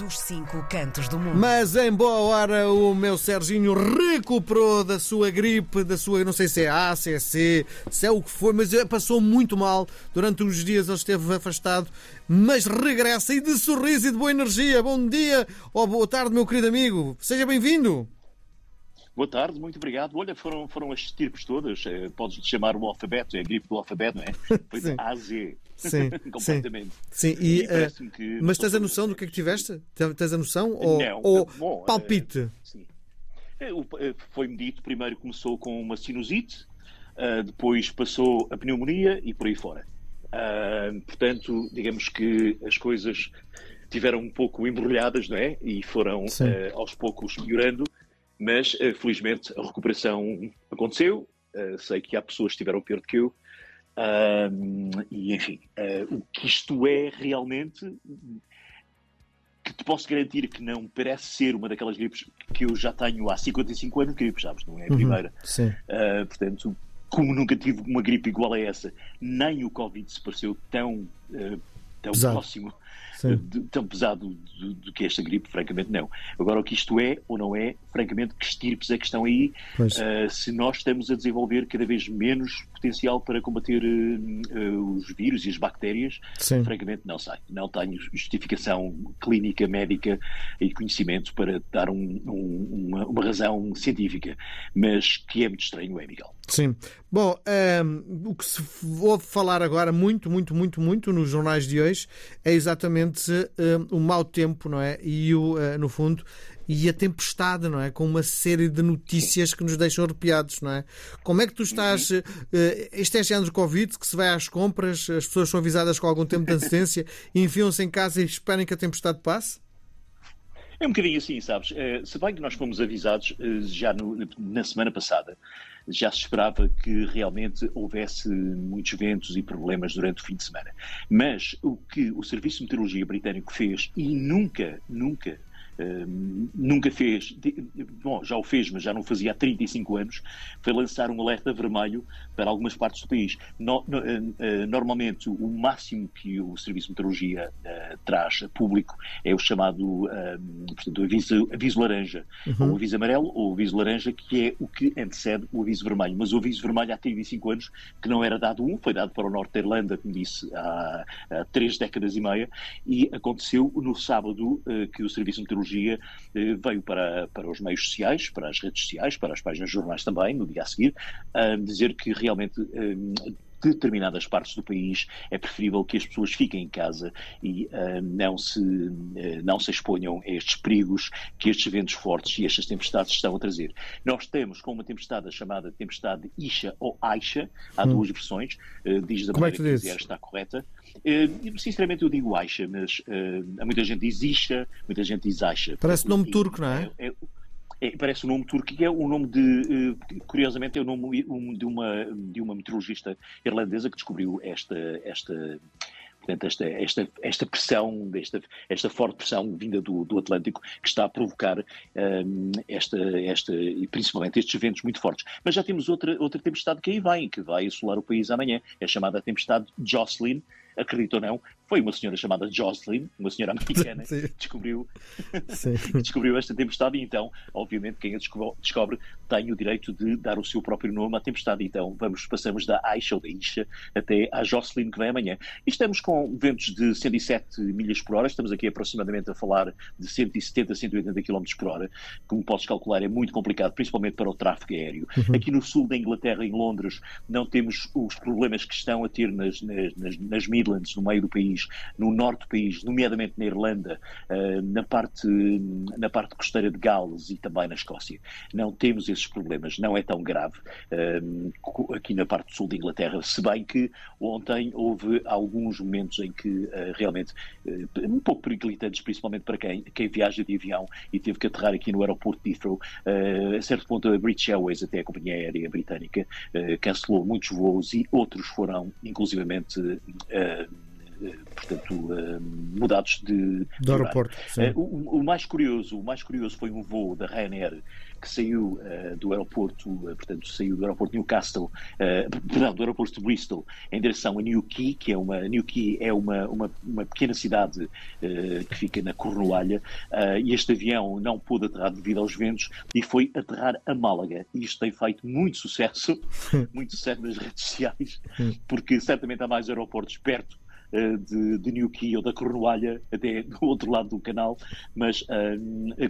dos cinco cantos do mundo. Mas em boa hora o meu Serginho recuperou da sua gripe, da sua, não sei se é A, se é C, se é o que for, mas passou muito mal. Durante uns dias ele esteve afastado, mas regressa e de sorriso e de boa energia. Bom dia ou boa tarde, meu querido amigo. Seja bem-vindo. Boa tarde, muito obrigado. Olha, foram, foram as estirpes todas. Eh, podes chamar o alfabeto, é a gripe do alfabeto, não é? Foi de A a Z. Sim, completamente. Sim, sim. E, uh, que mas tens a noção do que é que tiveste? Tens a noção? Ou, Não, ou bom, palpite? Uh, sim. Foi-me dito, primeiro começou com uma sinusite, uh, depois passou a pneumonia e por aí fora. portanto, digamos que as coisas tiveram um pouco embrulhadas, não é? E foram aos poucos piorando, mas felizmente a recuperação aconteceu. sei que há pessoas que estiveram pior do que eu, um, e enfim, uh, o que isto é realmente que te posso garantir que não parece ser uma daquelas gripes que eu já tenho há 55 anos de gripe, sabes? Não é a uhum, primeira. Sim. Uh, portanto, como nunca tive uma gripe igual a essa, nem o Covid se pareceu tão, uh, tão próximo de, tão pesado do, do, que esta gripe, francamente não. Agora, o que isto é ou não é, francamente, que estirpes é que estão aí, uh, se nós estamos a desenvolver cada vez menos potencial para combater uh, os vírus e as bactérias, Sim. francamente não sei. Não tenho justificação clínica, médica e conhecimento para dar um, um, uma, uma, razão científica, mas que é muito estranho, é, Miguel. Sim. Bom, um, ehm, o que se ouve falar agora muito, muito, muito, muito nos jornais de hoje é exatamente um, o mau tempo, não é? E o, uh, no fundo, e a tempestade, não é? Com uma série de notícias que nos deixam arrepiados, não é? Como é que tu estás? Uh, este é de Covid, que se vai às compras, as pessoas são avisadas com algum tempo de antecedência, enfiam-se em casa e esperem que a tempestade passe? É um bocadinho assim, sabes? Uh, se bem que nós fomos avisados uh, já no, na semana passada, já se esperava que realmente houvesse muitos ventos e problemas durante o fim de semana. Mas o que o Serviço de Meteorologia Britânico fez e nunca, nunca nunca fez, bom, já o fez, mas já não fazia há 35 anos, foi lançar um alerta vermelho para algumas partes do país. No, no, uh, normalmente, o máximo que o Serviço de Meteorologia uh, traz a público é o chamado portanto, aviso, aviso laranja, uhum. ou aviso amarelo, ou o aviso laranja, que é o que antecede o aviso vermelho. Mas o aviso vermelho há 35 anos que não era dado um, foi dado para o Norte da Irlanda, como disse, há, há três décadas e meia, e aconteceu no sábado que o Serviço de Meteorologia eh, veio para, para os meios sociais, para as redes sociais, para as páginas jornais também, no dia a seguir, a dizer que realmente eh, determinadas partes do país é preferível que as pessoas fiquem em casa e uh, não, se, uh, não se exponham a estes perigos que estes ventos fortes e estas tempestades estão a trazer. Nós temos com uma tempestade chamada tempestade Isha ou Aisha, há hum. duas versões, uh, diz da Como maneira é que, que está correta. Sinceramente eu digo Aisha, mas muita gente diz Isha, muita gente diz Aisha. Parece nome turco, não é? é, é é, parece um nome turco, que é o nome de, curiosamente, é o nome de uma, de uma meteorologista irlandesa que descobriu esta, esta, portanto, esta, esta, esta pressão, esta, esta forte pressão vinda do, do Atlântico que está a provocar um, esta, esta, e principalmente estes ventos muito fortes. Mas já temos outra, outra tempestade que aí vem, que vai assolar o país amanhã, é chamada tempestade Jocelyn, acredito ou não, foi uma senhora chamada Jocelyn, uma senhora americana, que descobriu, descobriu esta tempestade e então, obviamente, quem a descobre tem o direito de dar o seu próprio nome à tempestade. Então, vamos, passamos da Aisha ou da Isha até à Jocelyn que vem amanhã. E estamos com ventos de 107 milhas por hora, estamos aqui aproximadamente a falar de 170, 180 km por hora. Como podes calcular, é muito complicado, principalmente para o tráfego aéreo. Uhum. Aqui no sul da Inglaterra, em Londres, não temos os problemas que estão a ter nas, nas, nas Midlands, no meio do país, país, no norte do país, nomeadamente na Irlanda, eh, na parte, na parte costeira de Gales e também na Escócia. Não temos esses problemas, não é tão grave eh, aqui na parte sul da Inglaterra, se bem que ontem houve alguns momentos em que eh, realmente um pouco periclitantes, principalmente para quem, quem viaja de avião e teve que aterrar aqui no aeroporto de Heathrow. A certo ponto a British Airways, até a companhia aérea britânica, cancelou muitos voos e outros foram inclusivamente portanto, mudados de, do aeroporto. O, o, mais curioso, o mais curioso foi um voo da Ryanair que saiu uh, do aeroporto, uh, portanto, saiu do aeroporto Newcastle, uh, perdão, do aeroporto de Bristol, em direção a Newquay, que é uma, Newquay é uma, uma, uma pequena cidade que fica na Cornualha, e este avião não pôde aterrar devido aos ventos e foi aterrar a Málaga. E isto tem feito muito sucesso, muito sucesso nas redes sociais, porque certamente há mais aeroportos perto eh, de, de Newquay ou da Cornualha até do outro lado do canal, mas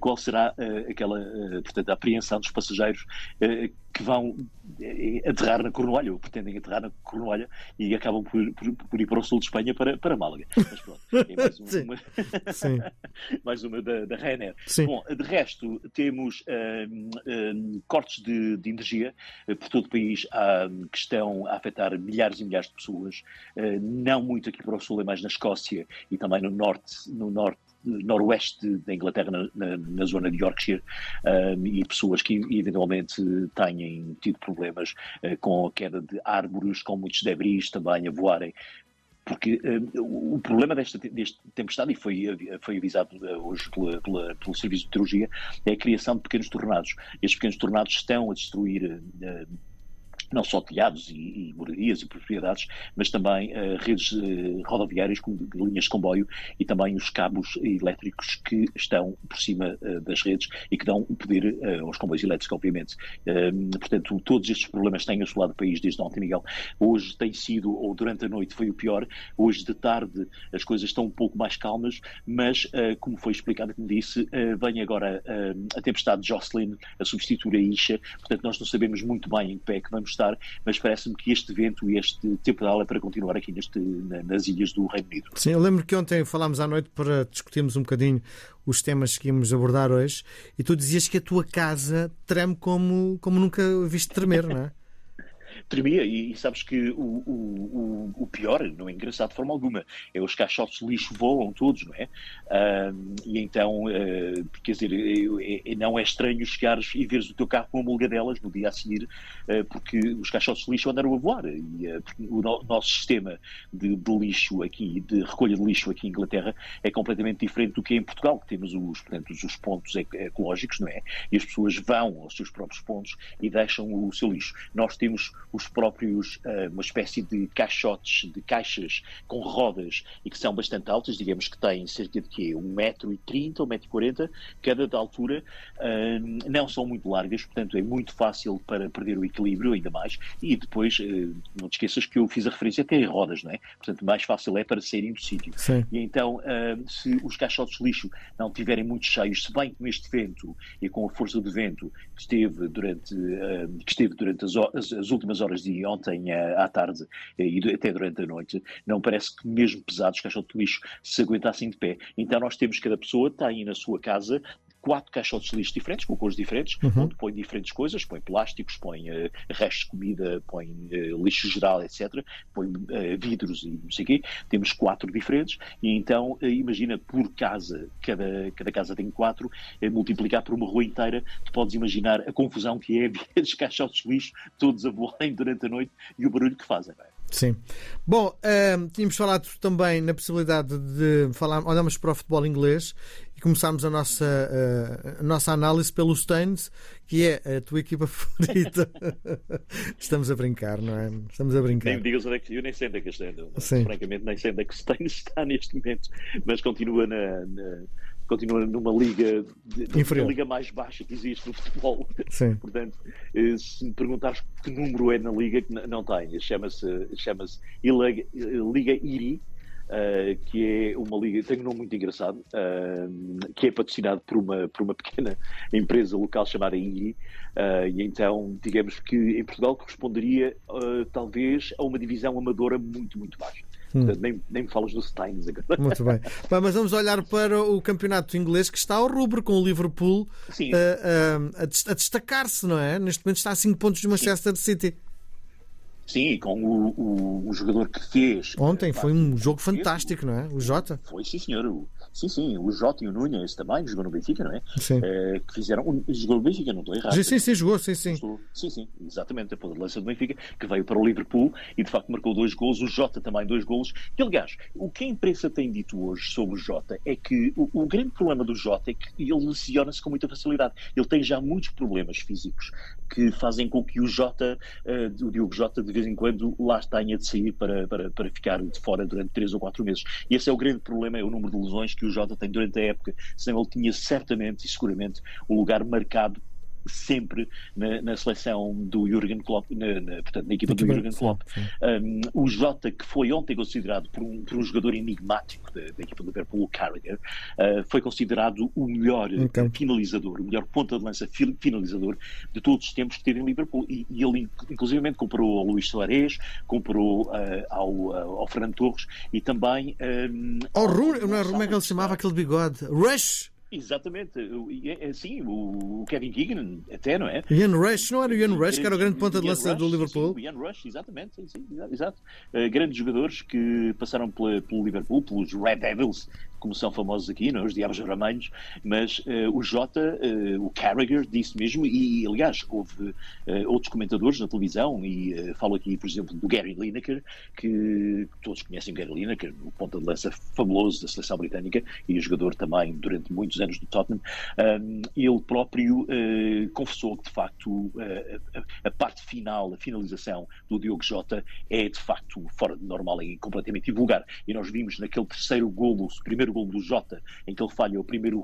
qual será uh, aquela, uh, portanto, a apreensão dos passageiros que vão aterrar na Cornualha, ou pretendem aterrar na Cornualha e acabam por, por, por ir para o sul de Espanha para, para Málaga. Mas pronto, é mais uma, mais uma da, da Ryanair. Sim. Bom, de resto, temos cortes de, de energia por todo o país que estão a afetar milhares e milhares de pessoas, não muito aqui para o sul, é mais na Escócia e também no norte, no norte noroeste da Inglaterra, na, na, na zona de Yorkshire, um, e pessoas que eventualmente tenham tido problemas uh, com a queda de árvores, com muitos debris também a voarem porque uh, o problema desta, desta tempestade, e foi, foi avisado uh, hoje pela, pela, pelo Serviço de Meteorologia, é a criação de pequenos tornados. Estes pequenos tornados estão a destruir uh, não só telhados e, e moradias e propriedades, mas também uh, redes uh, rodoviárias, como linhas de comboio e também os cabos elétricos que estão por cima uh, das redes e que dão poder aos comboios elétricos, obviamente. Ehm, portanto, todos estes problemas têm assolado o país desde ontem, Miguel. Hoje tem sido, ou durante a noite foi o pior, hoje de tarde as coisas estão um pouco mais calmas, mas, como foi explicado, como disse, vem agora a tempestade Jocelyn a substituir a Isha, portanto nós não sabemos muito bem em que pé é que vamos estar, mas parece-me que este vento e este temporal é para continuar aqui neste, nas ilhas do Reino Unido. Sim, eu lembro que ontem falámos à noite para discutirmos um bocadinho os temas que íamos abordar hoje e tu dizias que a tua casa treme como, como nunca viste tremer, não é? Tremia. E, e, sabes que o, o, o, pior, não é engraçado de forma alguma, é os caixotes de lixo voam todos, não é? Uh, e então, uh, quer dizer, é, é, não é estranho chegares e veres o teu carro com uma delas no dia a seguir, uh, porque os caixotes de lixo andaram a voar. E o no, nosso sistema de, de, lixo aqui, de recolha de lixo aqui em Inglaterra, é completamente diferente do que é em Portugal, que temos os, portanto, os pontos ecológicos, não é? E as pessoas vão aos seus próprios pontos e deixam o seu lixo. Nós temos os próprios, uh, uma espécie de caixotes, de caixas com rodas e que são bastante altas, digamos que têm cerca de quê? 1,30m ou 1,40m cada de altura, uh, não são muito largas, portanto é muito fácil para perder o equilíbrio ainda mais e depois, uh, não te esqueças que eu fiz a referência até em rodas, não é? Portanto, mais fácil é para saírem do sítio. E então, se os caixotes de lixo não tiverem muito cheios, se bem com este vento e com a força do vento que esteve durante, que esteve durante as, as, as últimas horas horas de ontem à tarde e até durante a noite, não parece que mesmo pesados caixotes de lixo se aguentassem de pé. Então nós temos, cada pessoa tem na sua casa quatro caixotes de lixo diferentes, com cores diferentes, uhum. onde põe diferentes coisas, põe plásticos, põe uh, restos de comida, põe uh, lixo geral, etc., põe uh, vidros e não sei o quê. Temos quatro diferentes e então, imagina, por casa, cada, cada casa tem quatro, multiplicar por uma rua inteira, tu podes imaginar a confusão que é ver os caixotes de lixo todos a voarem durante a noite e o barulho que fazem. Sim. Bom, uh, tínhamos falado também na possibilidade de falar, olhamos para o futebol inglês e começámos a nossa, uh, a nossa análise pelo Staines, que é a tua equipa favorita. Estamos a brincar, não é? Estamos a brincar. Nem digas onde é que eu nem sei onde é que está. Francamente, nem sei onde é que o Staines está neste momento, mas continua na, na continua numa liga, numa liga mais baixa que existe no futebol. Sim. Portanto, eh, se me perguntares que número é na liga, não tem. Chama-se chama Liga IRI. Uh, que é uma liga, tem um nome muito engraçado, uh, que é patrocinado por uma, por uma pequena empresa local chamada IRI, uh, e então, digamos que em Portugal corresponderia talvez a uma divisão amadora muito, muito baixa. Hum. Nem, nem me falas do Steins agora. Muito bem. Mas vamos olhar para o campeonato inglês que está ao rubro com o Liverpool uh, uh, a, a destacar-se, não é? Neste momento está a 5 pontos do Manchester Sim. City. Sim, com o, o, o, jogador que fez. Ontem foi um jogo fantástico, não é? O Jota. Foi, sim, senhor. O, sim, sim. O Jota e o Nunes também jogou no Benfica, não é? Sim. É, que fizeram. Jogou no Benfica, não estou errado. Sim, sim, sim, jogou, sim, sim. Sim, sim, exatamente. Depois da lança do Benfica, que veio para o Liverpool e de facto marcou dois gols. O Jota também dois gols. E aliás, o que a imprensa tem dito hoje sobre o Jota é que o, o grande problema do Jota é que ele lesiona-se com muita facilidade. Ele tem já muitos problemas físicos que fazem com que o Jota, uh, o Diogo Jota, de vez em quando lá tenha de sair para, para, para ficar de fora durante 3 ou 4 meses. E esse é o grande problema, é o número de lesões que o Jota tem durante a época, senão ele tinha certamente e seguramente o lugar marcado sempre na, na, seleção do Jurgen Klopp, na, na, portanto, na equipa do Jurgen Klopp. Um, o Jota, que foi ontem considerado por um, por um jogador enigmático da, da, equipa do Liverpool, o Carragher, uh, foi considerado o melhor então. finalizador, o melhor ponta de lança finalizador de todos os tempos que teve em Liverpool. E, e ele, inclusive, comprou ao Luís Soares, comprou uh, ao, uh, ao Fernando Torres e também. Um, ao é, como é que ele chamava aquele bigode? Rush! Exatamente, assim, o Kevin Keegan até, não é? Ian Rush, não era o Ian Rush, que era o grande ponta de lança do Liverpool? Sim, o Ian Rush, exatamente, sim, sim, exato. Uh, grandes jogadores que passaram pela, pelo Liverpool, pelos Red Devils, como são famosos aqui, não? É? os Diabos Vermelhos, mas uh, o Jota, uh, o Carragher, disse mesmo, e aliás, houve uh, outros comentadores na televisão, e falo aqui, por exemplo, do Gary Lineker, que todos conhecem o Gary Lineker, o ponta de lança fabuloso da seleção britânica e jogador também durante muitos anos do Tottenham. Um, ele próprio confessou que, de facto, a, a, parte final, a finalização do Diogo Jota é, de facto, fora de normal e completamente invulgar. E nós vimos naquele terceiro golo, o primeiro primeiro gol do Jota, em que ele falha o primeiro.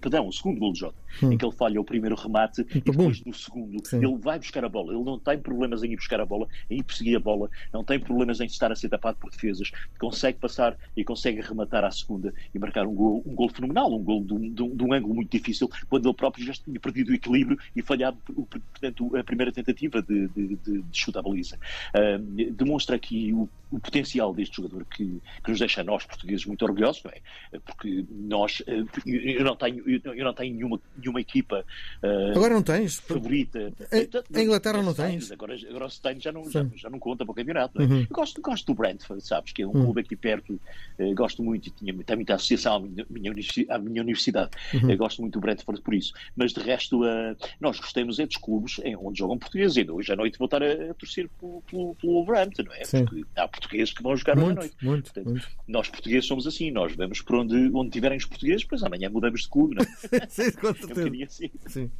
Perdão, o segundo gol do Jota, hum. em que ele falha o primeiro remate e depois no segundo Sim. ele vai buscar a bola. Ele não tem problemas em ir buscar a bola, em ir perseguir a bola, não tem problemas em estar a ser tapado por defesas, consegue passar e consegue rematar à segunda e marcar um gol, um gol fenomenal, um gol de um, de, um, de um ângulo muito difícil, quando ele próprio já tinha perdido o equilíbrio e falhado portanto, a primeira tentativa de, de, de, de chute à baliza. Uh, demonstra aqui o, o, potencial deste jogador que, que nos deixa a nós, portugueses, muito orgulhosos, não é? porque nós eh, eu não tenho eu não tenho nenhuma nenhuma equipa uh, agora não tens favorita a, Inglaterra não tens agora agora se tenho já não já, já, não conta para o campeonato é? uhum. gosto gosto do Brentford sabes que é um uhum. clube aqui perto uh, gosto muito e tinha tem muita associação à minha, à minha universidade uhum. uh, gosto muito do Brentford por isso mas de resto nós gostamos é dos clubes onde jogam portugueses e hoje à noite vou estar a, a torcer pelo, pelo, pelo Wolverhampton não é Sim. porque há portugueses que vão jogar muito, hoje à noite muito, Portanto, muito. nós portugueses somos assim nós vamos por onde, onde tiverem os portugueses, pois amanhã mudamos de clube, não é? Sim, com é certeza. Um assim. Sim.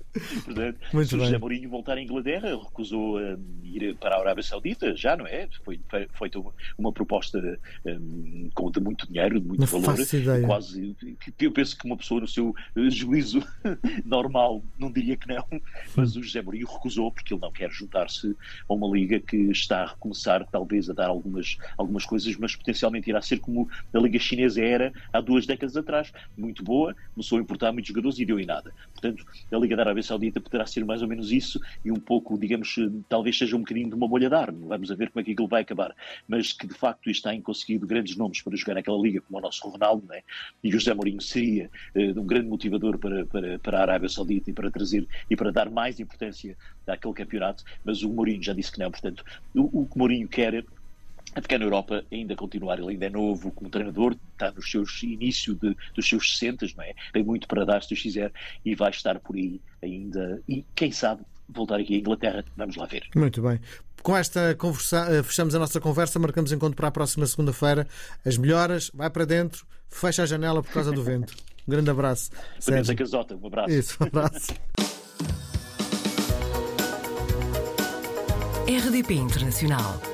Portanto, Muito se o José Mourinho voltar à Inglaterra, recusou um, ir para a Arábia Saudita, já, não é? Foi feita uma, proposta um, com de muito dinheiro, de muito não valor. Quase, eu penso que uma pessoa no seu juízo normal não diria que não, mas o José Mourinho recusou porque ele não quer juntar-se a uma liga que está a recomeçar, talvez, a dar algumas, algumas coisas, mas potencialmente irá ser como a liga chinesa era há duas décadas atrás, muito boa, começou a importar muitos jogadores e deu em nada. Portanto, a Liga da Arábia Saudita poderá ser mais ou menos isso e um pouco, digamos, talvez seja um bocadinho de uma bolha de ar. Vamos ver como é que aquilo vai acabar. Mas que de facto está em conseguido grandes nomes para jogar naquela liga, como o nosso Ronaldo, né? e José Mourinho seria uh, um grande motivador para, para, para a Arábia Saudita e para trazer e para dar mais importância àquele campeonato. Mas o Mourinho já disse que não. Portanto, o, o que Mourinho quer a ficar na Europa ainda continuar, ele ainda é novo como treinador, está nos seus inícios de, dos seus 60, não é? Tem muito para dar se Deus quiser e vai estar por aí ainda e quem sabe voltar aqui à Inglaterra, vamos lá ver. Muito bem. Com esta conversa, eh, fechamos a nossa conversa, marcamos encontro para a próxima segunda-feira. As melhoras, vai para dentro, fecha a janela por causa do vento. Um grande abraço. Sérgio. a casota, um abraço. Isso, um abraço. RDP Internacional.